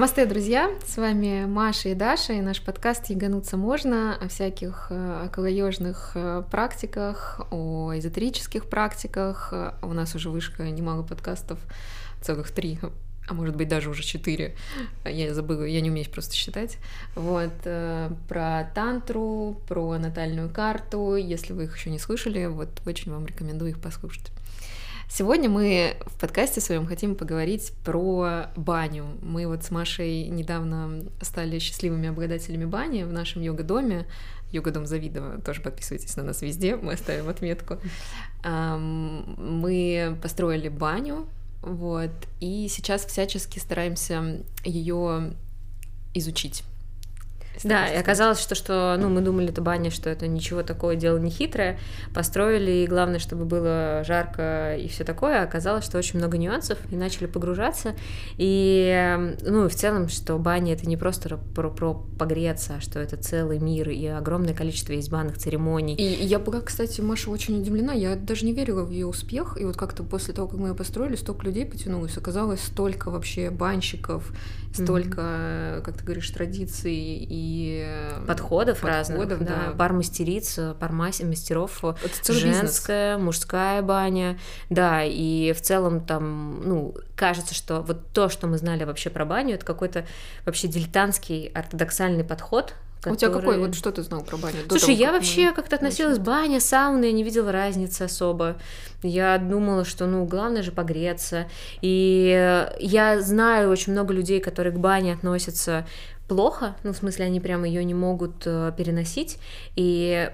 Намасте, друзья! С вами Маша и Даша, и наш подкаст «Ягануться можно» о всяких э, околоежных э, практиках, о эзотерических практиках. У нас уже вышка немало подкастов, целых три а может быть даже уже четыре, я забыла, я не умею просто считать, вот, э, про тантру, про натальную карту, если вы их еще не слышали, вот очень вам рекомендую их послушать. Сегодня мы в подкасте своем хотим поговорить про баню. Мы вот с Машей недавно стали счастливыми обладателями бани в нашем йога-доме. Йога-дом Завидово, тоже подписывайтесь на нас везде, мы оставим отметку. Мы построили баню, вот, и сейчас всячески стараемся ее изучить да, и оказалось, что, что ну, мы думали, это баня, что это ничего такое, дело не хитрое. Построили, и главное, чтобы было жарко и все такое. Оказалось, что очень много нюансов, и начали погружаться. И, ну, и в целом, что баня это не просто про, про погреться, а что это целый мир, и огромное количество есть банных церемоний. И я была, кстати, Маша очень удивлена. Я даже не верила в ее успех. И вот как-то после того, как мы ее построили, столько людей потянулось. Оказалось, столько вообще банщиков, столько, mm-hmm. как ты говоришь, традиций и подходов, подходов разных, да. да. Пар мастериц, пар мастеров, женская, бизнес. мужская баня, да, и в целом там, ну, кажется, что вот то, что мы знали вообще про баню, это какой-то вообще дилетантский ортодоксальный подход, Который... У тебя какой, вот что ты знал про баню? Слушай, того, я вообще мы... как-то относилась к бане, сауны, я не видела разницы особо. Я думала, что, ну, главное же погреться. И я знаю очень много людей, которые к бане относятся плохо, ну, в смысле, они прямо ее не могут э, переносить, и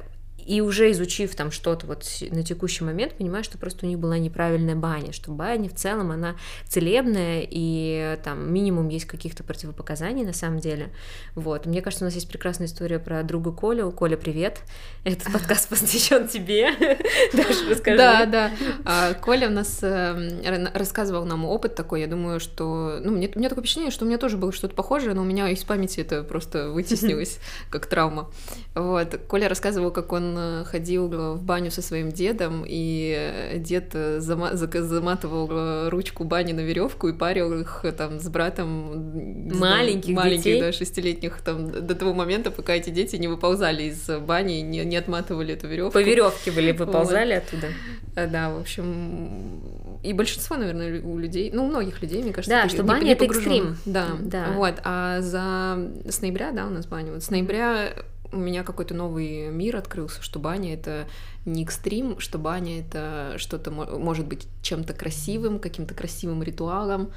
и уже изучив там что-то вот на текущий момент, понимаю, что просто у них была неправильная баня, что баня в целом она целебная, и там минимум есть каких-то противопоказаний на самом деле. Вот. Мне кажется, у нас есть прекрасная история про друга Колю. Коля, привет. Этот подкаст посвящен тебе. Даша, расскажи. Да, да. А, Коля у нас эм, рассказывал нам опыт такой, я думаю, что... Ну, мне, у меня такое впечатление, что у меня тоже было что-то похожее, но у меня из памяти это просто вытеснилось как травма. Вот. Коля рассказывал, как он ходил в баню со своим дедом, и дед заматывал ручку бани на веревку и парил их там с братом маленьких, маленьких детей. да, шестилетних там до того момента, пока эти дети не выползали из бани, не, не отматывали эту веревку. По веревке были выползали вот. оттуда. Да, в общем, и большинство, наверное, у людей, ну, у многих людей, мне кажется, да, что баня это экстрим. Да, да. Вот, а за с ноября, да, у нас баня. Вот с ноября у меня какой-то новый мир открылся, что баня это не экстрим, что баня это что-то может быть чем-то красивым, каким-то красивым ритуалом,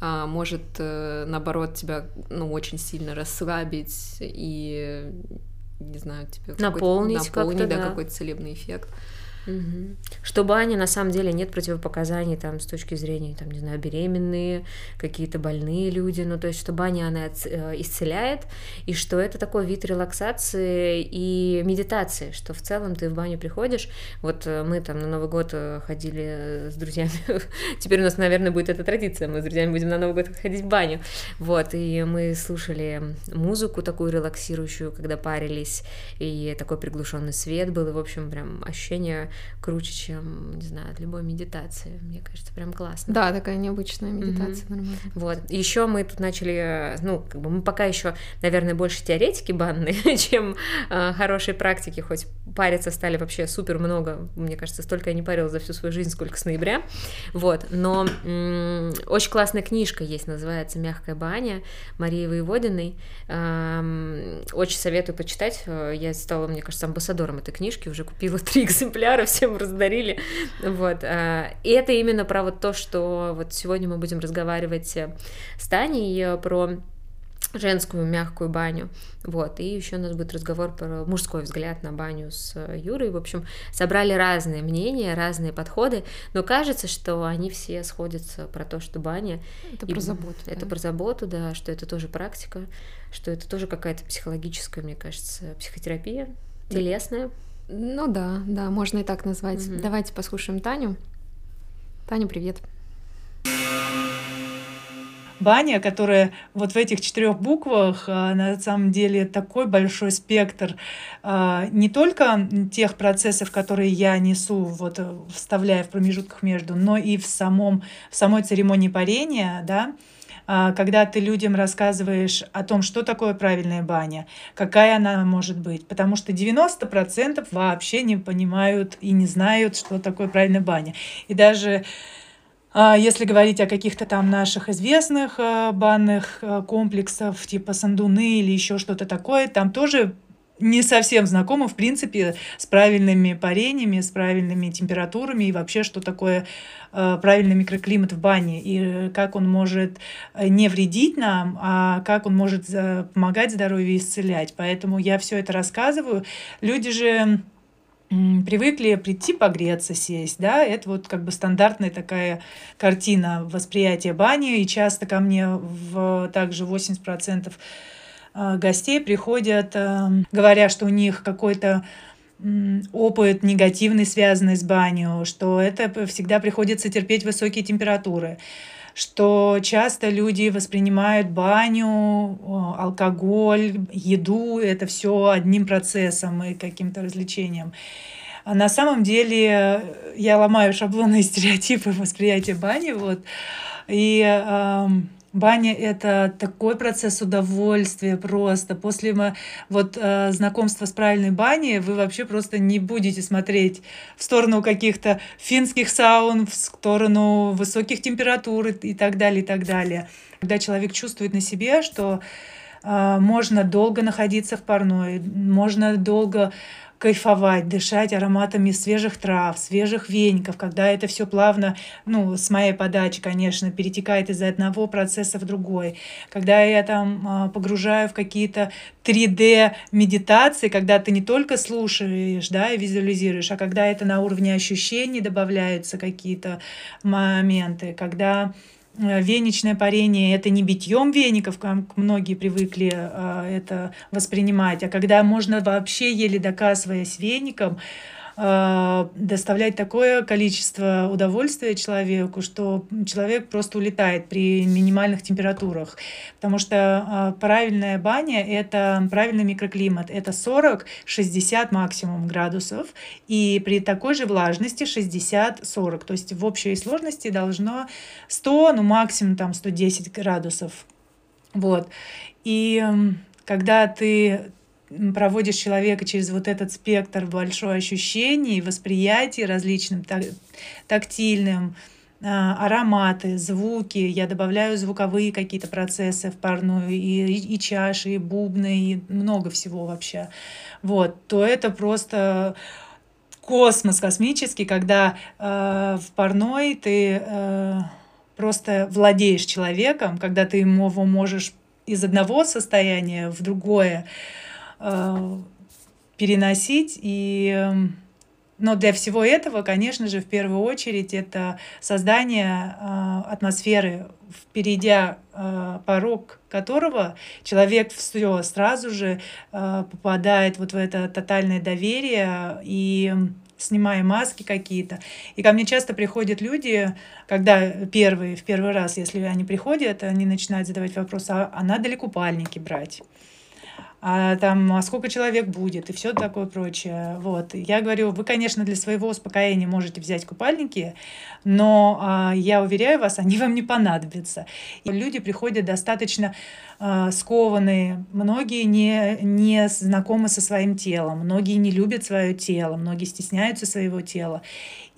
а может э, наоборот тебя ну очень сильно расслабить и не знаю тебе наполнить, наполнить да, да. какой-то целебный эффект. Угу. Что бани на самом деле нет противопоказаний там с точки зрения, там, не знаю, беременные, какие-то больные люди, ну то есть что баня она э, исцеляет, и что это такой вид релаксации и медитации, что в целом ты в баню приходишь, вот э, мы там на Новый год э, ходили с друзьями, теперь у нас, наверное, будет эта традиция, мы с друзьями будем на Новый год ходить в баню, вот, и мы слушали музыку такую релаксирующую, когда парились, и такой приглушенный свет был, и, в общем, прям ощущение круче, чем, не знаю, от любой медитации. Мне кажется, прям классно. Да, такая необычная медитация, mm-hmm. нормально. Вот. Еще мы тут начали, ну, как бы мы пока еще, наверное, больше теоретики банные, чем э, хорошие практики, хоть париться стали вообще супер много. Мне кажется, столько я не парилась за всю свою жизнь, сколько с ноября. Вот. Но м- очень классная книжка есть, называется «Мягкая баня» Марии Воеводиной. Эм, очень советую почитать. Я стала, мне кажется, амбассадором этой книжки, уже купила три экземпляра пары всем раздарили. Вот. А, и это именно про вот то, что вот сегодня мы будем разговаривать с Таней э, про женскую мягкую баню. Вот. И еще у нас будет разговор про мужской взгляд на баню с э, Юрой. В общем, собрали разные мнения, разные подходы, но кажется, что они все сходятся про то, что баня... Это и... про заботу. Это да? про заботу, да, что это тоже практика, что это тоже какая-то психологическая, мне кажется, психотерапия, телесная. Ну да, да, можно и так назвать. Угу. Давайте послушаем Таню. Таня, привет. Баня, которая вот в этих четырех буквах а, на самом деле такой большой спектр а, не только тех процессов, которые я несу, вот э, вставляя в промежутках между, но и в самом в самой церемонии парения, да, когда ты людям рассказываешь о том, что такое правильная баня, какая она может быть. Потому что 90% вообще не понимают и не знают, что такое правильная баня. И даже а, если говорить о каких-то там наших известных а, банных а, комплексов, типа Сандуны или еще что-то такое, там тоже не совсем знакомы, в принципе, с правильными парениями, с правильными температурами и вообще, что такое э, правильный микроклимат в бане и как он может не вредить нам, а как он может помогать здоровью и исцелять. Поэтому я все это рассказываю. Люди же привыкли прийти погреться, сесть, да, это вот как бы стандартная такая картина восприятия бани, и часто ко мне в также 80% а, гостей приходят, а, говоря, что у них какой-то опыт негативный, связанный с банью, что это всегда приходится терпеть высокие температуры что часто люди воспринимают баню, алкоголь, еду, это все одним процессом и каким-то развлечением. А на самом деле э, я ломаю шаблоны и стереотипы восприятия бани. Вот. И э, Баня — это такой процесс удовольствия просто. После вот, э, знакомства с правильной баней вы вообще просто не будете смотреть в сторону каких-то финских саун, в сторону высоких температур и так далее, и так далее. Когда человек чувствует на себе, что э, можно долго находиться в парной, можно долго кайфовать, дышать ароматами свежих трав, свежих веников, когда это все плавно, ну, с моей подачи, конечно, перетекает из одного процесса в другой. Когда я там а, погружаю в какие-то 3D медитации, когда ты не только слушаешь, да, и визуализируешь, а когда это на уровне ощущений добавляются какие-то моменты, когда веничное парение это не битьем веников, как многие привыкли э, это воспринимать, а когда можно вообще еле доказываясь веником, э, доставлять такое количество удовольствия человеку, что человек просто улетает при минимальных температурах. Потому что правильная баня — это правильный микроклимат. Это 40-60 максимум градусов. И при такой же влажности 60-40. То есть в общей сложности должно 100, ну максимум там 110 градусов. Вот. И когда ты проводишь человека через вот этот спектр большой ощущений, восприятий различным, так, тактильным, а, ароматы, звуки, я добавляю звуковые какие-то процессы в парную, и, и, и чаши, и бубны, и много всего вообще, вот, то это просто космос космический, когда э, в парной ты э, просто владеешь человеком, когда ты его можешь из одного состояния в другое переносить. И, эм, но для всего этого, конечно же, в первую очередь это создание э, атмосферы, перейдя э, порог которого человек все сразу же э, попадает вот в это тотальное доверие и снимая маски какие-то. И ко мне часто приходят люди, когда первые, в первый раз, если они приходят, они начинают задавать вопрос, а, а надо ли купальники брать? А там, а сколько человек будет и все такое прочее. Вот. Я говорю, вы, конечно, для своего успокоения можете взять купальники, но а, я уверяю вас, они вам не понадобятся. И люди приходят достаточно а, скованные, многие не, не знакомы со своим телом, многие не любят свое тело, многие стесняются своего тела.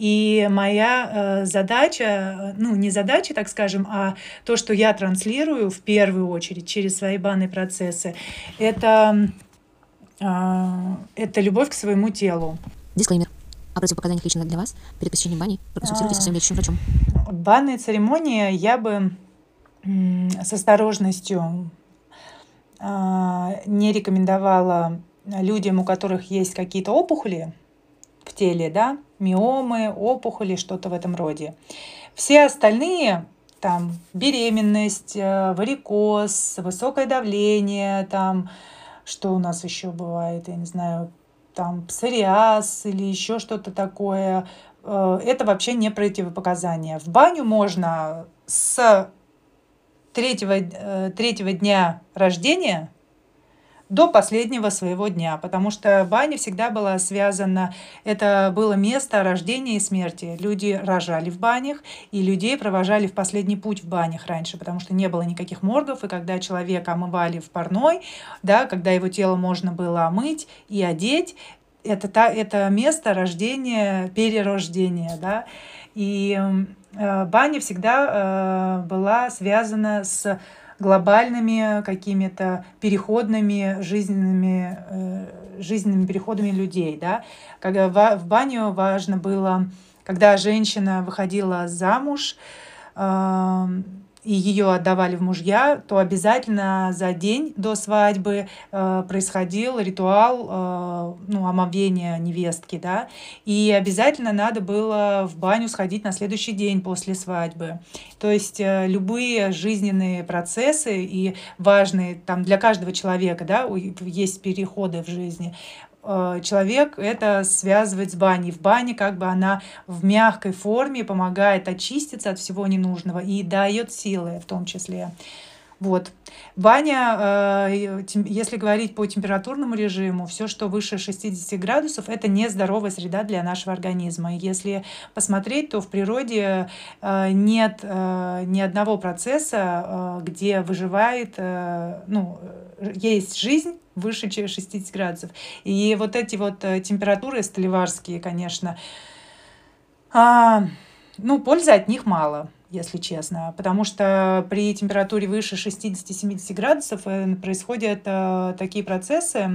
И моя э, задача, ну не задача, так скажем, а то, что я транслирую в первую очередь через свои банные процессы, это, э, это любовь к своему телу. Дисклеймер. О противопоказаниях лично для вас перед посещением бани проконсультируйтесь со своим лечащим врачом. Банные церемонии я бы с осторожностью а, не рекомендовала людям, у которых есть какие-то опухоли в теле, да, миомы, опухоли, что-то в этом роде. Все остальные, там, беременность, э, варикоз, высокое давление, там, что у нас еще бывает, я не знаю, там, псориаз или еще что-то такое, э, это вообще не противопоказания. В баню можно с третьего, э, третьего дня рождения до последнего своего дня, потому что баня всегда была связана, это было место рождения и смерти. Люди рожали в банях, и людей провожали в последний путь в банях раньше, потому что не было никаких моргов, и когда человека омывали в парной, да, когда его тело можно было омыть и одеть, это, та, это место рождения, перерождения, да, и э, баня всегда э, была связана с глобальными какими-то переходными жизненными, э, жизненными переходами людей, да, когда в, в баню важно было, когда женщина выходила замуж, и ее отдавали в мужья, то обязательно за день до свадьбы э, происходил ритуал э, ну, омовения невестки, да, и обязательно надо было в баню сходить на следующий день после свадьбы. То есть э, любые жизненные процессы и важные там для каждого человека, да, есть переходы в жизни, человек это связывает с баней. В бане как бы она в мягкой форме помогает очиститься от всего ненужного и дает силы в том числе. Вот. Баня, э, если говорить по температурному режиму, все, что выше 60 градусов, это нездоровая среда для нашего организма. Если посмотреть, то в природе э, нет ни одного процесса, где выживает, ну, есть жизнь, выше 60 градусов. И вот эти вот э, температуры столеварские, конечно, а, ну, пользы от них мало если честно, потому что при температуре выше 60-70 градусов э, происходят э, такие процессы,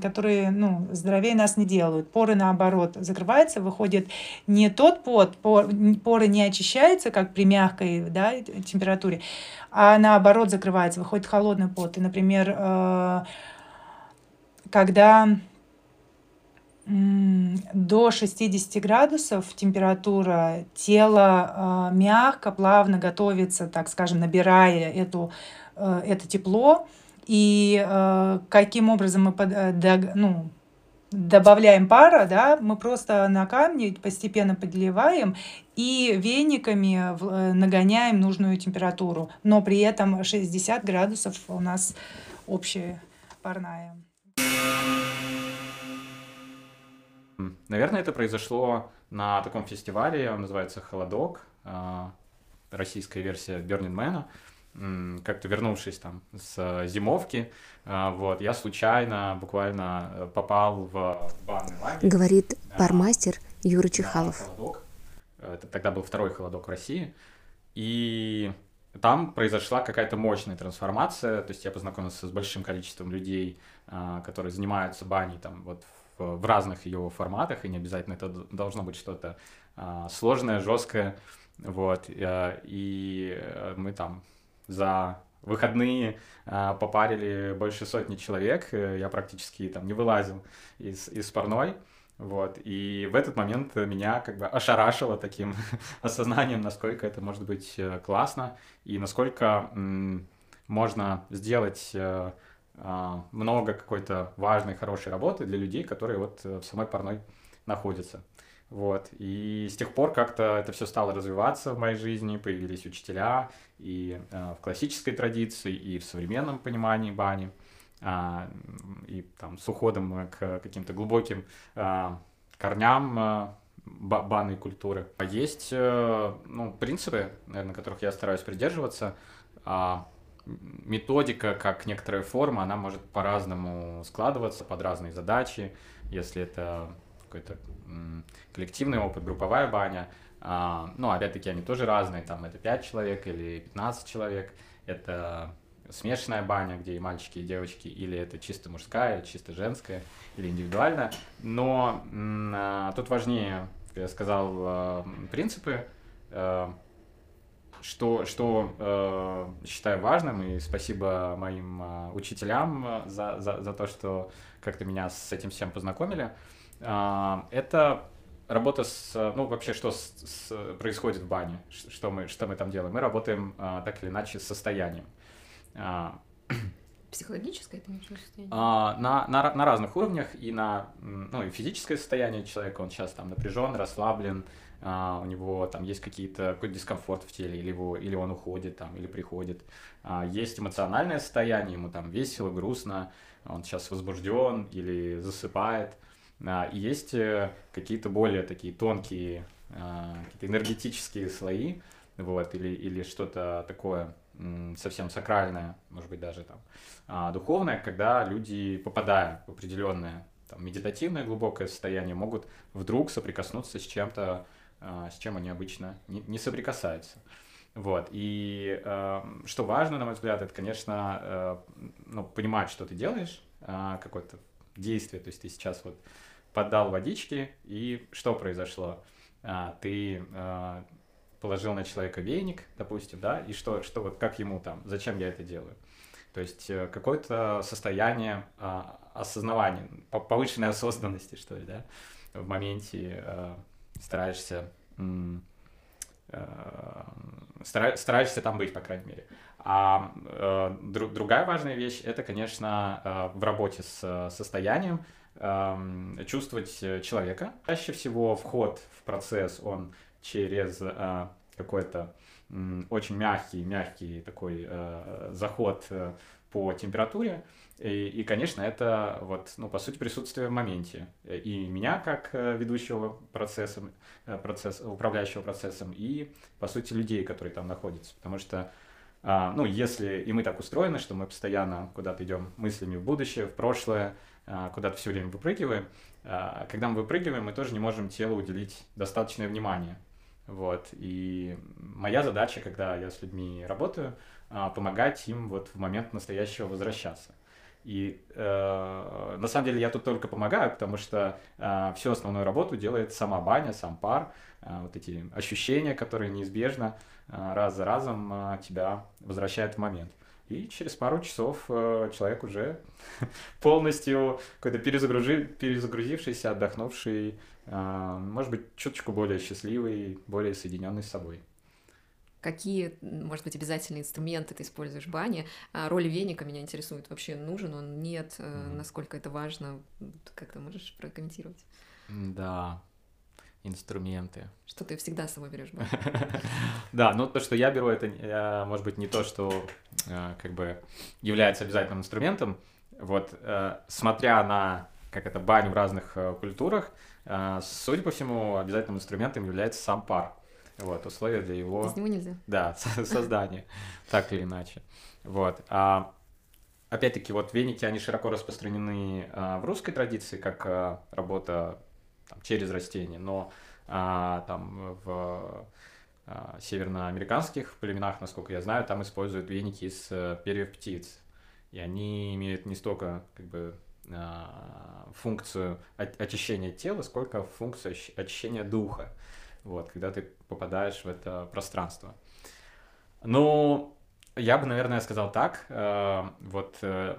которые ну, здоровее нас не делают. Поры, наоборот, закрываются, выходит не тот пот, поры не очищаются, как при мягкой да, температуре, а наоборот закрывается, выходит холодный пот. И, например, э, когда до 60 градусов температура тела э, мягко, плавно готовится, так скажем, набирая эту, э, это тепло. И э, каким образом мы под, э, ну, добавляем пара, да, мы просто на камне постепенно подливаем и вениками нагоняем нужную температуру. Но при этом 60 градусов у нас общая парная. Наверное, это произошло на таком фестивале, он называется «Холодок», а, российская версия Burning Man. Как-то вернувшись там с зимовки, а, вот, я случайно буквально э, попал в банный лагерь. Говорит бармастер Юра Чехалов. Холодок. Это тогда был второй холодок в России. И там произошла какая-то мощная трансформация, то есть я познакомился с большим количеством людей, а, которые занимаются баней там вот в разных ее форматах, и не обязательно это должно быть что-то а, сложное, жесткое, вот, и э, мы там за выходные а, попарили больше сотни человек, я практически там не вылазил из, из парной, вот, и в этот момент меня как бы ошарашило таким осознанием, насколько это может быть э, классно и насколько можно сделать э, э, много какой-то важной, хорошей работы для людей, которые вот э, в самой парной находятся. Вот. И с тех пор как-то это все стало развиваться в моей жизни, появились учителя и э, в классической традиции, и в современном понимании бани а, и там с уходом к каким-то глубоким а, корням а, банной культуры. А есть э, ну, принципы, наверное, которых я стараюсь придерживаться. А, методика, как некоторая форма, она может по-разному складываться под разные задачи. Если это какой-то коллективный опыт, групповая баня, а, ну, опять-таки, они тоже разные, там это 5 человек или 15 человек, это смешанная баня, где и мальчики, и девочки, или это чисто мужская, или чисто женская, или индивидуальная. Но а, тут важнее, я сказал, а, принципы, что, что э, считаю важным, и спасибо моим э, учителям за, за, за то, что как-то меня с этим всем познакомили, э, это работа с, ну, вообще, что с, с, происходит в бане, что мы, что мы там делаем. Мы работаем э, так или иначе с состоянием. А, Психологическое это ничего состояние? А, на, на, на разных уровнях, и на ну, и физическое состояние человека, он сейчас там напряжен, расслаблен, а, у него там есть какие-то, какой-то дискомфорт в теле, или, его, или он уходит там, или приходит. А, есть эмоциональное состояние, ему там весело, грустно, он сейчас возбужден или засыпает. А, и есть э, какие-то более такие тонкие, а, какие-то энергетические слои, вот, или, или что-то такое совсем сакральное, может быть, даже там а, духовное, когда люди, попадая в определенное там, медитативное глубокое состояние, могут вдруг соприкоснуться с чем-то, с чем они обычно не, не соприкасаются. Вот. И э, что важно, на мой взгляд, это, конечно, э, ну, понимать, что ты делаешь, э, какое-то действие. То есть ты сейчас вот поддал водички, и что произошло? А, ты а, положил на человека веник, допустим, да, и что, что вот как ему там, зачем я это делаю? То есть э, какое-то состояние а, осознавания, повышенной осознанности, что ли, да, в моменте а, стараешься а, стараешься там быть, по крайней мере. А э, друг, другая важная вещь это, конечно, э, в работе с состоянием чувствовать человека. Чаще всего вход в процесс, он через э, какой-то очень мягкий, мягкий такой э, заход э, по температуре. И, и, конечно, это вот, ну, по сути, присутствие в моменте. И меня как ведущего процессом, процесс, управляющего процессом, и, по сути, людей, которые там находятся. Потому что а, ну, если и мы так устроены, что мы постоянно куда-то идем мыслями в будущее, в прошлое, а, куда-то все время выпрыгиваем. А, когда мы выпрыгиваем, мы тоже не можем телу уделить достаточное внимание. Вот. И моя задача, когда я с людьми работаю, помогать им вот в момент настоящего возвращаться. И э, на самом деле я тут только помогаю, потому что э, всю основную работу делает сама баня, сам пар, э, вот эти ощущения, которые неизбежно э, раз за разом э, тебя возвращают в момент. И через пару часов э, человек уже полностью какой-то перезагружи, перезагрузившийся, отдохнувший, э, может быть, чуточку более счастливый, более соединенный с собой. Какие, может быть, обязательные инструменты ты используешь в бане? А роль веника меня интересует. Вообще нужен он, нет? Mm-hmm. Насколько это важно? Как ты можешь прокомментировать? Да, инструменты. Что ты всегда с собой берешь? Да, ну то, что я беру, это э, может быть не то, что э, как бы является обязательным инструментом. Вот, смотря на как это баню в разных культурах, судя по всему, обязательным инструментом является сам пар. Вот, условия для его... Без него нельзя. Да, создания, так или иначе. Вот. А, опять-таки, вот веники, они широко распространены в русской традиции, как работа там, через растения, но а, там в а, северноамериканских племенах, насколько я знаю, там используют веники из а, перьев птиц, и они имеют не столько как бы а, функцию очищения тела, сколько функцию очищения духа, вот, когда ты попадаешь в это пространство. Ну, я бы, наверное, сказал так, э, вот э,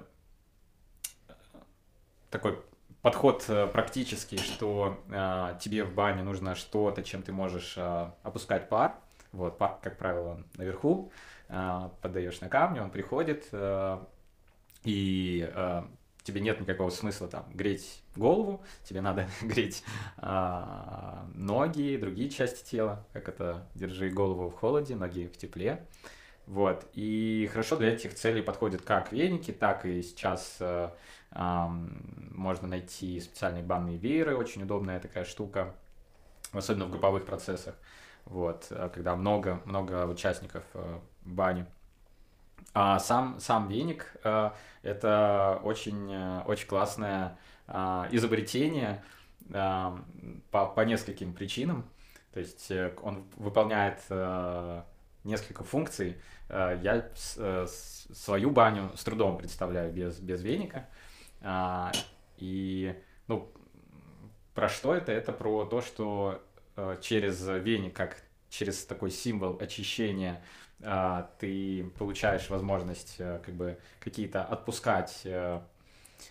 такой подход э, практический, что тебе в бане нужно что-то, чем ты можешь опускать пар. Вот, пар, как правило, наверху, подаешь на камни, он приходит, и тебе нет никакого смысла там греть голову, тебе надо греть э, ноги, другие части тела, как это держи голову в холоде, ноги в тепле. Вот. И хорошо для этих целей подходят как веники, так и сейчас э, можно найти специальные банные вееры, очень удобная такая штука, особенно в групповых процессах, вот, э, когда много, много участников э, бани. А сам, сам веник э, это очень, очень классное изобретение по, по нескольким причинам. То есть он выполняет несколько функций. Я свою баню с трудом представляю без, без веника. И, ну, про что это? Это про то, что э, через веник, как через такой символ очищения, э, ты получаешь возможность э, как бы какие-то отпускать, э,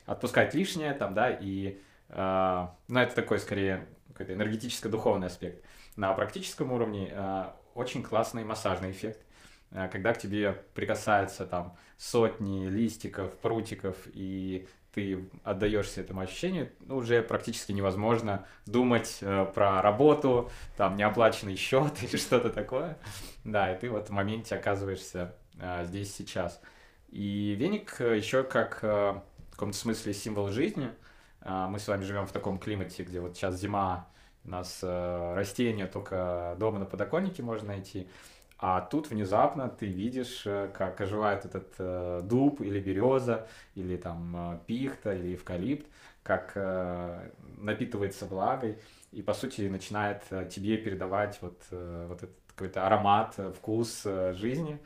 отпускать лишнее там, да, и, э, ну, это такой скорее какой-то энергетическо-духовный аспект. На практическом уровне э, очень классный массажный эффект. когда к тебе прикасается там сотни листиков, прутиков, и ты отдаешься этому ощущению, ну, уже практически невозможно думать э, про работу, там, неоплаченный счет или что-то такое. Да, и ты вот в моменте оказываешься э, здесь сейчас. И веник э, еще как э, в каком-то смысле символ жизни. Э, мы с вами живем в таком климате, где вот сейчас зима, у нас э, растения только дома на подоконнике можно найти. А тут внезапно ты видишь, э, как оживает этот э, дуб или береза, или там э, пихта, или эвкалипт, как э, напитывается влагой и, по сути, начинает э, тебе передавать вот, э, вот этот какой-то аромат, вкус э, жизни.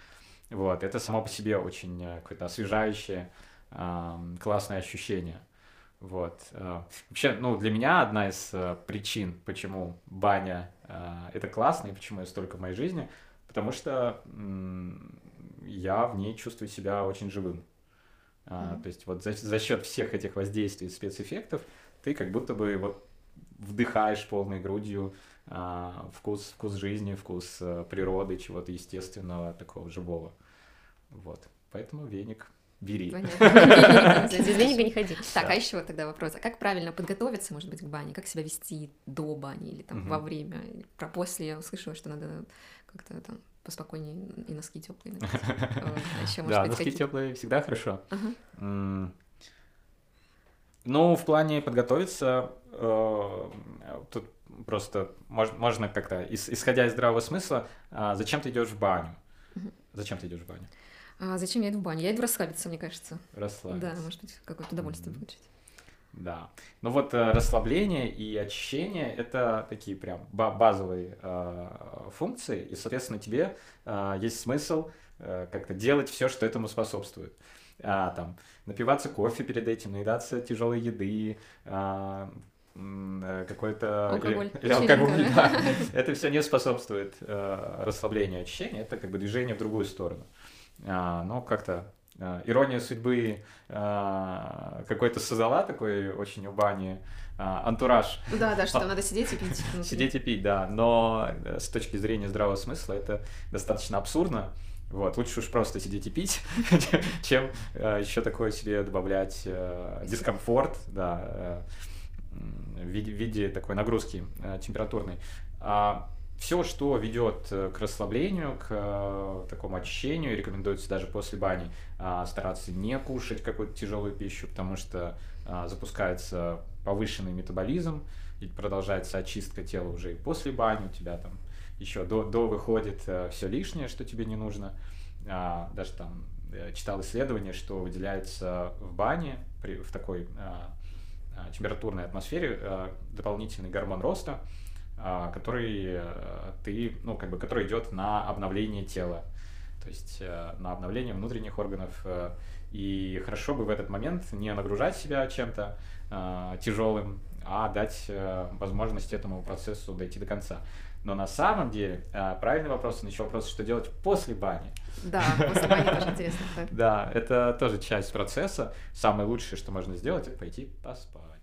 Вот, это само по себе очень какое-то освежающее, э, классное ощущение. Вот. Вообще, ну, для меня одна из причин, почему баня это классно и почему это столько в моей жизни – потому что я в ней чувствую себя очень живым. Mm-hmm. то есть вот за, за счет всех этих воздействий спецэффектов ты как будто бы вот вдыхаешь полной грудью а, вкус, вкус жизни, вкус а, природы, чего-то естественного, такого живого. Вот. Поэтому веник бери. Понятно. Без веника не ходи. Так, а еще тогда вопрос. А как правильно подготовиться, может быть, к бане? Как себя вести до бани или там во время? Про после я услышала, что надо как-то там поспокойнее и носки теплые. А да, носки теплые всегда хорошо. Ну, в плане подготовиться, э, тут просто можно как-то, исходя из здравого смысла, а, зачем ты идешь в баню? Зачем ты идешь в баню? А зачем я иду в баню? Я иду расслабиться, мне кажется. Расслабиться. Да, может быть, какое-то удовольствие получить. Да. Ну вот э, расслабление и очищение — это такие прям базовые э, функции, и, соответственно, тебе э, есть смысл э, как-то делать все, что этому способствует. А, там, напиваться кофе перед этим, наедаться тяжелой еды, а, какой-то алкоголь, или, или алкоголь да. это все не способствует э, расслаблению очищения, это как бы движение в другую сторону. А, но как-то Э, ирония судьбы э, какой-то создала такой очень у бани э, антураж. Да, да, что там надо сидеть и пить. Сидеть и пить, да. Но с точки зрения здравого смысла это достаточно абсурдно. Вот, лучше уж просто сидеть и пить, чем еще такое себе добавлять дискомфорт, да, в виде такой нагрузки температурной. А все, что ведет э, к расслаблению, к э, такому очищению, рекомендуется даже после бани а, стараться не кушать какую-то тяжелую пищу, потому что а, запускается повышенный метаболизм, и продолжается очистка тела уже и после бани, у тебя там еще до, до выходит э, все лишнее, что тебе не нужно. А, даже там читал исследование, что выделяется в бане при, в такой температурной атмосфере дополнительный гормон роста, а, который э, ты, ну, как бы, который идет на обновление тела, то есть э, на обновление внутренних органов. Э, и хорошо бы в этот момент не нагружать себя чем-то тяжелым, а дать возможность этому процессу дойти до конца. Но на самом деле правильный вопрос, он еще вопрос, что делать после бани. Да, после бани тоже интересно. Да, это тоже часть процесса. Самое лучшее, что можно сделать, это пойти поспать.